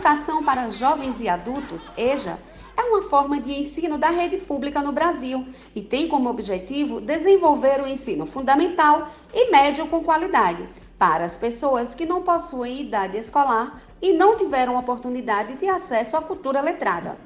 Educação para Jovens e Adultos, EJA, é uma forma de ensino da rede pública no Brasil e tem como objetivo desenvolver o ensino fundamental e médio com qualidade para as pessoas que não possuem idade escolar e não tiveram oportunidade de acesso à cultura letrada.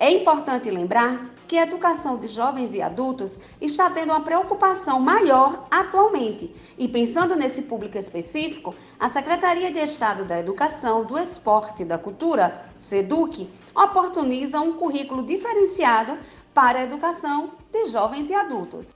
É importante lembrar que a educação de jovens e adultos está tendo uma preocupação maior atualmente. E pensando nesse público específico, a Secretaria de Estado da Educação, do Esporte e da Cultura, SEDUC, oportuniza um currículo diferenciado para a educação de jovens e adultos.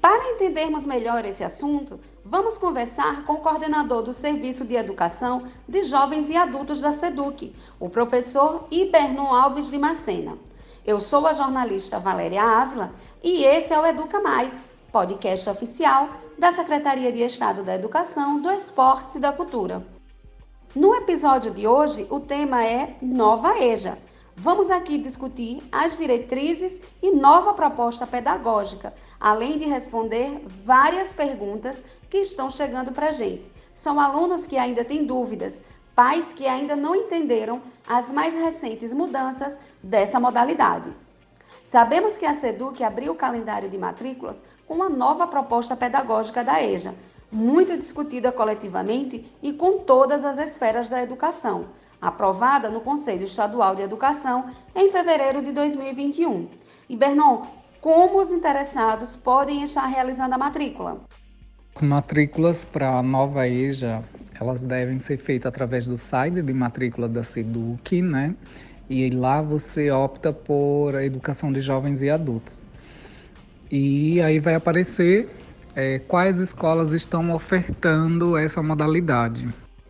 Para entendermos melhor esse assunto, vamos conversar com o coordenador do Serviço de Educação de Jovens e Adultos da SEDUC, o professor Ibernon Alves de Macena. Eu sou a jornalista Valéria Ávila e esse é o Educa Mais, podcast oficial da Secretaria de Estado da Educação, do Esporte e da Cultura. No episódio de hoje, o tema é Nova EJA, Vamos aqui discutir as diretrizes e nova proposta pedagógica, além de responder várias perguntas que estão chegando para a gente. São alunos que ainda têm dúvidas, pais que ainda não entenderam as mais recentes mudanças dessa modalidade. Sabemos que a SEDUC abriu o calendário de matrículas com uma nova proposta pedagógica da EJA, muito discutida coletivamente e com todas as esferas da educação aprovada no Conselho Estadual de Educação em fevereiro de 2021. E Bernon, como os interessados podem estar realizando a matrícula? As matrículas para a nova EJA, elas devem ser feitas através do site de matrícula da SEDUC, né? E lá você opta por a educação de jovens e adultos. E aí vai aparecer é, quais escolas estão ofertando essa modalidade.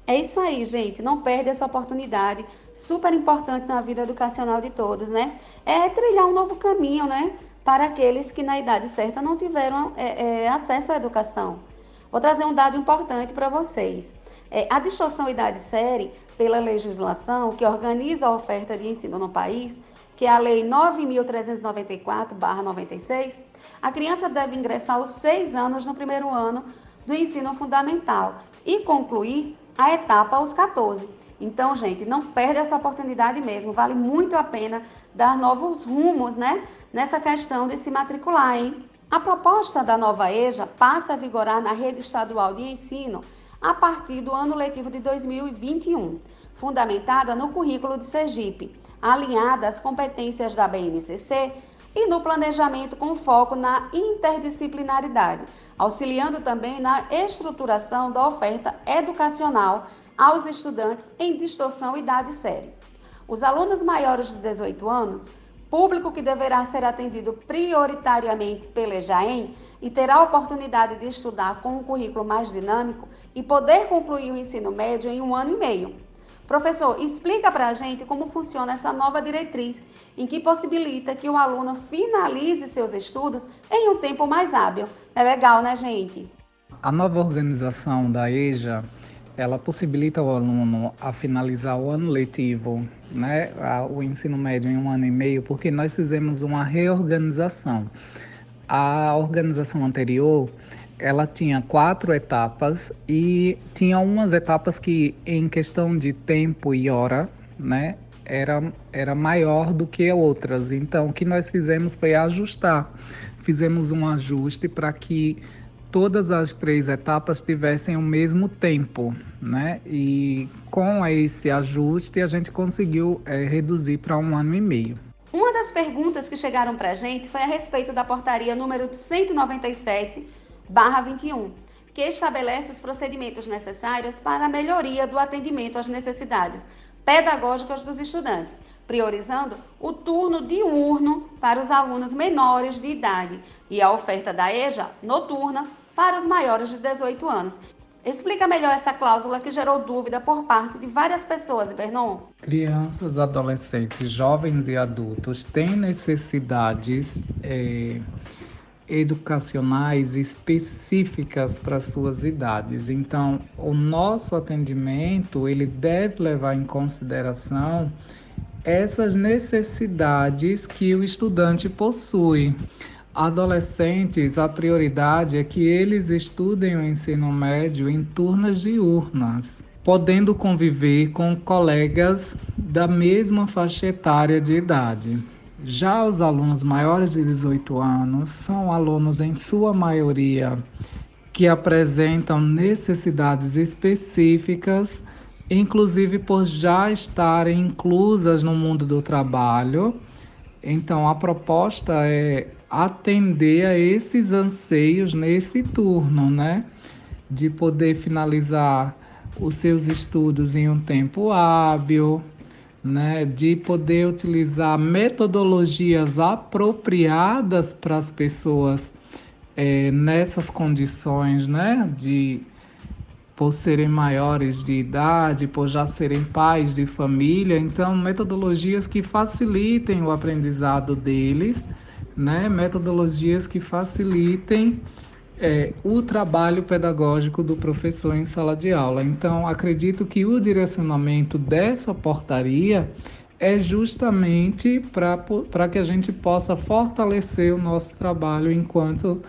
É isso aí, gente. Não perde essa oportunidade, super importante na vida educacional de todos, né? É trilhar um novo caminho, né? Para aqueles que na idade certa não tiveram é, é, acesso à educação. Vou trazer um dado importante para vocês. É, a distorção idade-série, pela legislação que organiza a oferta de ensino no país, que é a Lei 9.394-96, a criança deve ingressar aos seis anos no primeiro ano do ensino fundamental e concluir a etapa aos 14. Então, gente, não perde essa oportunidade mesmo. Vale muito a pena dar novos rumos, né? Nessa questão de se matricular, hein? A proposta da nova EJA passa a vigorar na rede estadual de ensino a partir do ano letivo de 2021, fundamentada no currículo de Sergipe, alinhada às competências da BNCC e no planejamento com foco na interdisciplinaridade, auxiliando também na estruturação da oferta educacional aos estudantes em distorção idade série. Os alunos maiores de 18 anos, público que deverá ser atendido prioritariamente pela EJAEM e terá a oportunidade de estudar com um currículo mais dinâmico e poder concluir o ensino médio em um ano e meio. Professor, explica para a gente como funciona essa nova diretriz, em que possibilita que o aluno finalize seus estudos em um tempo mais hábil. É legal, né, gente? A nova organização da EJA, ela possibilita o aluno a finalizar o ano letivo, né, o ensino médio em um ano e meio, porque nós fizemos uma reorganização. A organização anterior, ela tinha quatro etapas e tinha umas etapas que, em questão de tempo e hora, né, era, era maior do que outras. Então, o que nós fizemos foi ajustar. Fizemos um ajuste para que todas as três etapas tivessem o mesmo tempo, né? E com esse ajuste a gente conseguiu é, reduzir para um ano e meio. Uma das perguntas que chegaram para a gente foi a respeito da portaria número 197 barra 21, que estabelece os procedimentos necessários para a melhoria do atendimento às necessidades pedagógicas dos estudantes, priorizando o turno diurno para os alunos menores de idade e a oferta da EJA noturna para os maiores de 18 anos. Explica melhor essa cláusula que gerou dúvida por parte de várias pessoas, Bernon. Crianças, adolescentes, jovens e adultos têm necessidades é, educacionais específicas para suas idades. Então, o nosso atendimento ele deve levar em consideração essas necessidades que o estudante possui. Adolescentes, a prioridade é que eles estudem o ensino médio em turnas diurnas, podendo conviver com colegas da mesma faixa etária de idade. Já os alunos maiores de 18 anos são alunos, em sua maioria, que apresentam necessidades específicas, inclusive por já estarem inclusas no mundo do trabalho. Então, a proposta é atender a esses anseios nesse turno, né? De poder finalizar os seus estudos em um tempo hábil, né, de poder utilizar metodologias apropriadas para as pessoas é, nessas condições, né, de por serem maiores de idade, por já serem pais de família, então metodologias que facilitem o aprendizado deles, né, metodologias que facilitem é, o trabalho pedagógico do professor em sala de aula. Então, acredito que o direcionamento dessa portaria é justamente para que a gente possa fortalecer o nosso trabalho enquanto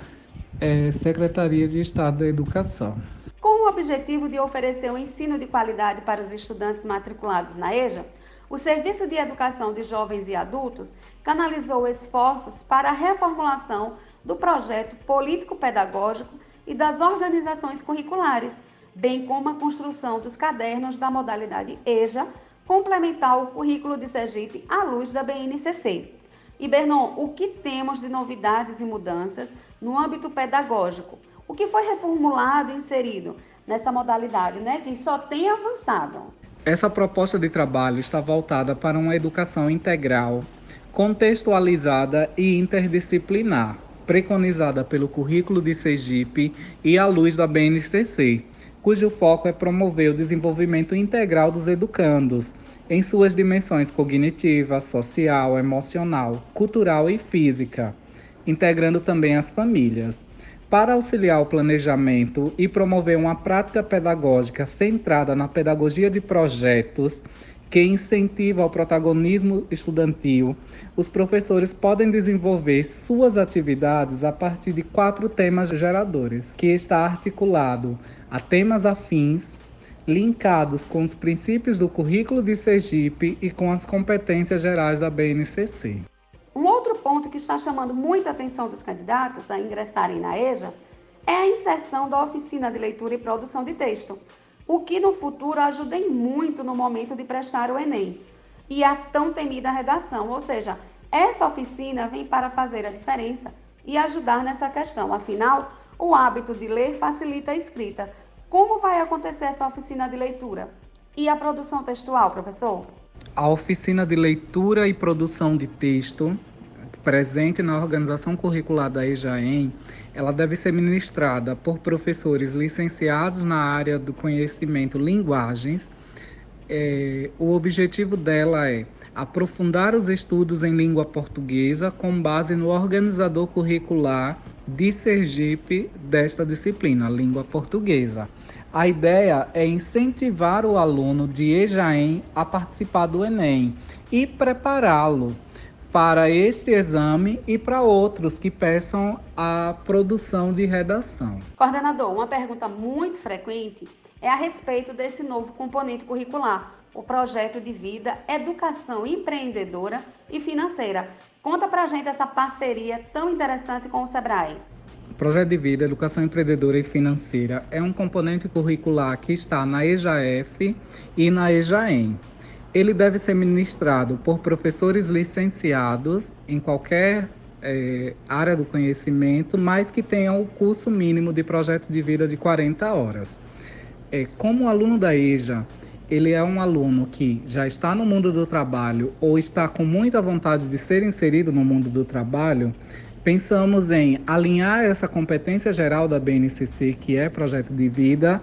é, Secretaria de Estado da Educação. Com o objetivo de oferecer um ensino de qualidade para os estudantes matriculados na EJA, o Serviço de Educação de Jovens e Adultos canalizou esforços para a reformulação do projeto político-pedagógico e das organizações curriculares, bem como a construção dos cadernos da modalidade EJA, complementar o currículo de Sergipe à luz da BNCC. E Bernon, o que temos de novidades e mudanças no âmbito pedagógico? O que foi reformulado e inserido nessa modalidade, né? Que só tem avançado. Essa proposta de trabalho está voltada para uma educação integral, contextualizada e interdisciplinar preconizada pelo currículo de Sergipe e à luz da BNCC, cujo foco é promover o desenvolvimento integral dos educandos em suas dimensões cognitiva, social, emocional, cultural e física, integrando também as famílias. Para auxiliar o planejamento e promover uma prática pedagógica centrada na pedagogia de projetos que incentiva o protagonismo estudantil, os professores podem desenvolver suas atividades a partir de quatro temas geradores, que está articulado a temas afins, linkados com os princípios do currículo de Sergipe e com as competências gerais da BNCC. Ponto que está chamando muita atenção dos candidatos a ingressarem na EJA é a inserção da oficina de leitura e produção de texto, o que no futuro ajudem muito no momento de prestar o Enem e a tão temida redação. Ou seja, essa oficina vem para fazer a diferença e ajudar nessa questão. Afinal, o hábito de ler facilita a escrita. Como vai acontecer essa oficina de leitura? E a produção textual, professor? A oficina de leitura e produção de texto presente na organização curricular da EJAEM, ela deve ser ministrada por professores licenciados na área do conhecimento linguagens. É, o objetivo dela é aprofundar os estudos em língua portuguesa com base no organizador curricular de Sergipe desta disciplina, língua portuguesa. A ideia é incentivar o aluno de EJAEM a participar do Enem e prepará-lo para este exame e para outros que peçam a produção de redação. Coordenador, uma pergunta muito frequente é a respeito desse novo componente curricular, o projeto de vida Educação Empreendedora e Financeira. Conta pra gente essa parceria tão interessante com o Sebrae. O projeto de vida Educação Empreendedora e Financeira é um componente curricular que está na EJF e na EJAEM. Ele deve ser ministrado por professores licenciados em qualquer é, área do conhecimento, mas que tenham o curso mínimo de projeto de vida de 40 horas. É, como aluno da EJA, ele é um aluno que já está no mundo do trabalho ou está com muita vontade de ser inserido no mundo do trabalho, pensamos em alinhar essa competência geral da BNCC, que é projeto de vida,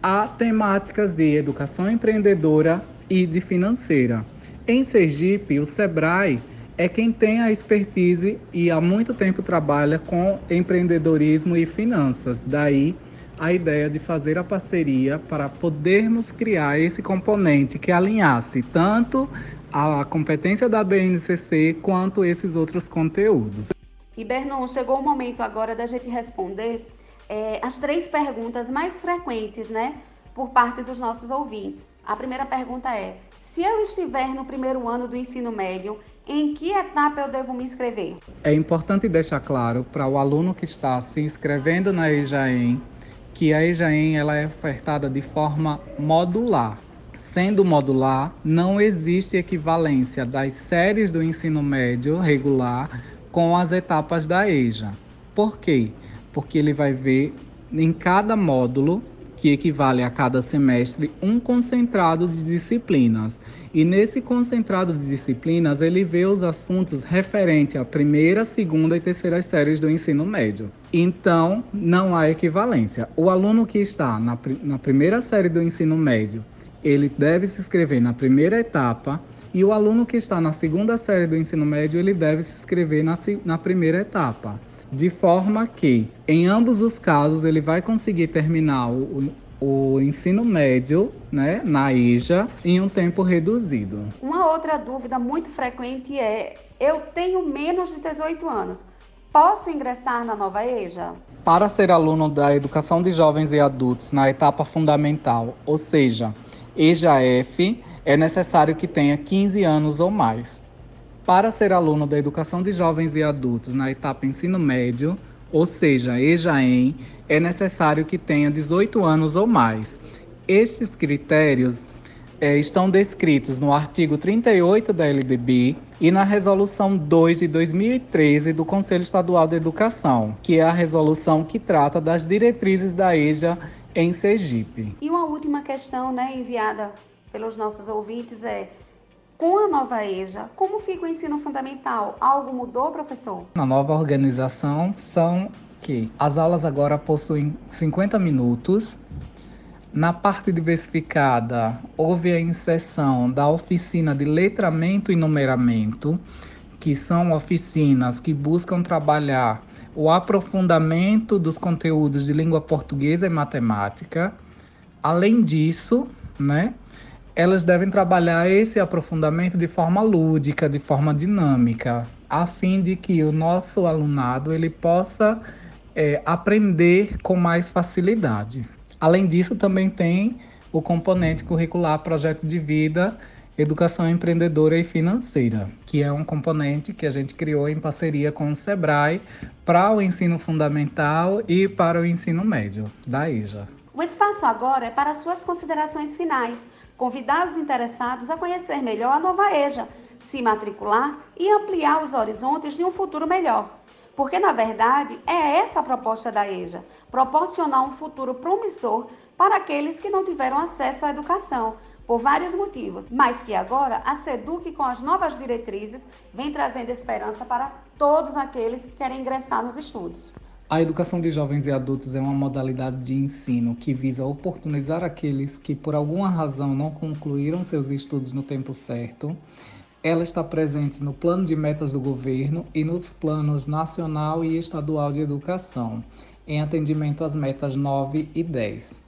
a temáticas de educação empreendedora e de financeira. Em Sergipe, o Sebrae é quem tem a expertise e há muito tempo trabalha com empreendedorismo e finanças. Daí a ideia de fazer a parceria para podermos criar esse componente que alinhasse tanto a competência da BNCC quanto esses outros conteúdos. E Bernon, chegou o momento agora da gente responder é, as três perguntas mais frequentes, né? por parte dos nossos ouvintes. A primeira pergunta é: se eu estiver no primeiro ano do ensino médio, em que etapa eu devo me inscrever? É importante deixar claro para o aluno que está se inscrevendo na EJAEM que a EJAEM ela é ofertada de forma modular. Sendo modular, não existe equivalência das séries do ensino médio regular com as etapas da EJA. Por quê? Porque ele vai ver em cada módulo que equivale a cada semestre um concentrado de disciplinas. E nesse concentrado de disciplinas, ele vê os assuntos referentes à primeira, segunda e terceira séries do ensino médio. Então, não há equivalência. O aluno que está na, na primeira série do ensino médio, ele deve se inscrever na primeira etapa. E o aluno que está na segunda série do ensino médio, ele deve se inscrever na, na primeira etapa de forma que, em ambos os casos, ele vai conseguir terminar o, o ensino médio, né, na IJA, em um tempo reduzido. Uma outra dúvida muito frequente é: eu tenho menos de 18 anos, posso ingressar na nova EJA? Para ser aluno da Educação de Jovens e Adultos na etapa fundamental, ou seja, EJA-F, é necessário que tenha 15 anos ou mais. Para ser aluno da Educação de Jovens e Adultos na etapa ensino médio, ou seja, EJAEM, é necessário que tenha 18 anos ou mais. Estes critérios é, estão descritos no artigo 38 da LDB e na Resolução 2 de 2013 do Conselho Estadual de Educação, que é a resolução que trata das diretrizes da EJA em Sergipe. E uma última questão né, enviada pelos nossos ouvintes é com a nova EJA, como fica o ensino fundamental? Algo mudou, professor? Na nova organização são que as aulas agora possuem 50 minutos. Na parte diversificada, houve a inserção da oficina de letramento e numeramento, que são oficinas que buscam trabalhar o aprofundamento dos conteúdos de língua portuguesa e matemática. Além disso, né, elas devem trabalhar esse aprofundamento de forma lúdica, de forma dinâmica, a fim de que o nosso alunado ele possa é, aprender com mais facilidade. Além disso, também tem o componente curricular Projeto de Vida, Educação Empreendedora e Financeira, que é um componente que a gente criou em parceria com o SEBRAE para o ensino fundamental e para o ensino médio da IJA. O espaço agora é para suas considerações finais convidar os interessados a conhecer melhor a nova EJA, se matricular e ampliar os horizontes de um futuro melhor. Porque, na verdade, é essa a proposta da EJA: proporcionar um futuro promissor para aqueles que não tiveram acesso à educação, por vários motivos, mas que agora a SEDUC, com as novas diretrizes, vem trazendo esperança para todos aqueles que querem ingressar nos estudos. A educação de jovens e adultos é uma modalidade de ensino que visa oportunizar aqueles que, por alguma razão, não concluíram seus estudos no tempo certo. Ela está presente no plano de metas do governo e nos planos nacional e estadual de educação, em atendimento às metas 9 e 10.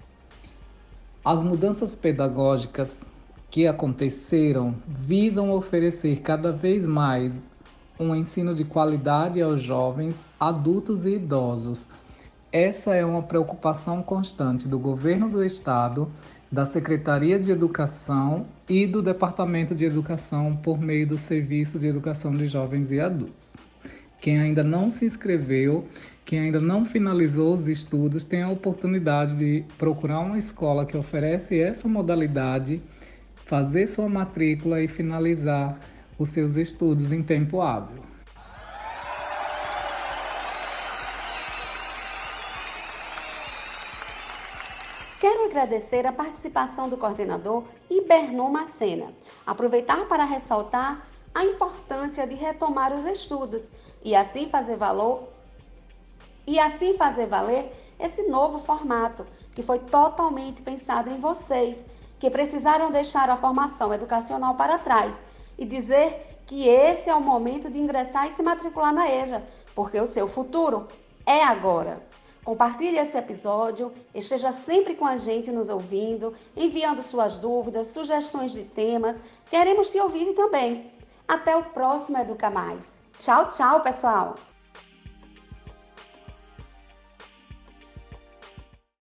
As mudanças pedagógicas que aconteceram visam oferecer cada vez mais um ensino de qualidade aos jovens, adultos e idosos. Essa é uma preocupação constante do governo do estado, da Secretaria de Educação e do Departamento de Educação por meio do Serviço de Educação de Jovens e Adultos. Quem ainda não se inscreveu, quem ainda não finalizou os estudos, tem a oportunidade de procurar uma escola que oferece essa modalidade, fazer sua matrícula e finalizar os seus estudos em tempo hábil. Quero agradecer a participação do coordenador Ibernon Macena. Aproveitar para ressaltar a importância de retomar os estudos e assim fazer valor e assim fazer valer esse novo formato que foi totalmente pensado em vocês, que precisaram deixar a formação educacional para trás e dizer que esse é o momento de ingressar e se matricular na EJA, porque o seu futuro é agora. Compartilhe esse episódio, esteja sempre com a gente nos ouvindo, enviando suas dúvidas, sugestões de temas. Queremos te ouvir também. Até o próximo Educa Mais. Tchau, tchau, pessoal!